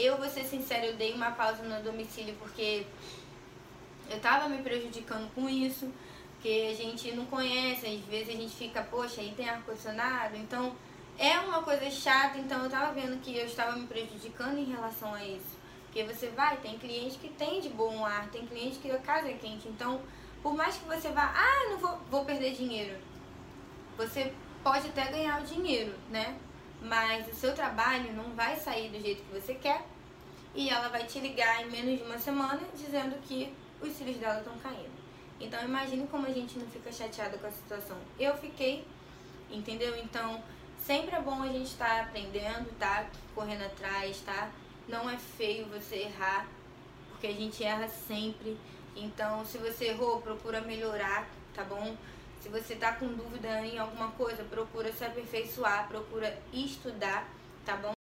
Eu, vou ser sincera, eu dei uma pausa no domicílio porque eu tava me prejudicando com isso, porque a gente não conhece, às vezes a gente fica, poxa, aí tem ar-condicionado, então é uma coisa chata, então eu tava vendo que eu estava me prejudicando em relação a isso. Porque você vai, tem cliente que tem de bom ar, tem cliente que a casa é quente, então por mais que você vá, ah, não vou, vou perder dinheiro, você pode até ganhar o dinheiro, né? Mas o seu trabalho não vai sair do jeito que você quer e ela vai te ligar em menos de uma semana dizendo que os cílios dela estão caindo. Então imagine como a gente não fica chateada com a situação. Eu fiquei, entendeu? Então sempre é bom a gente estar tá aprendendo, tá? Correndo atrás, tá? Não é feio você errar, porque a gente erra sempre. Então se você errou, procura melhorar, tá bom? Se você tá com dúvida em alguma coisa, procura se aperfeiçoar, procura estudar, tá bom?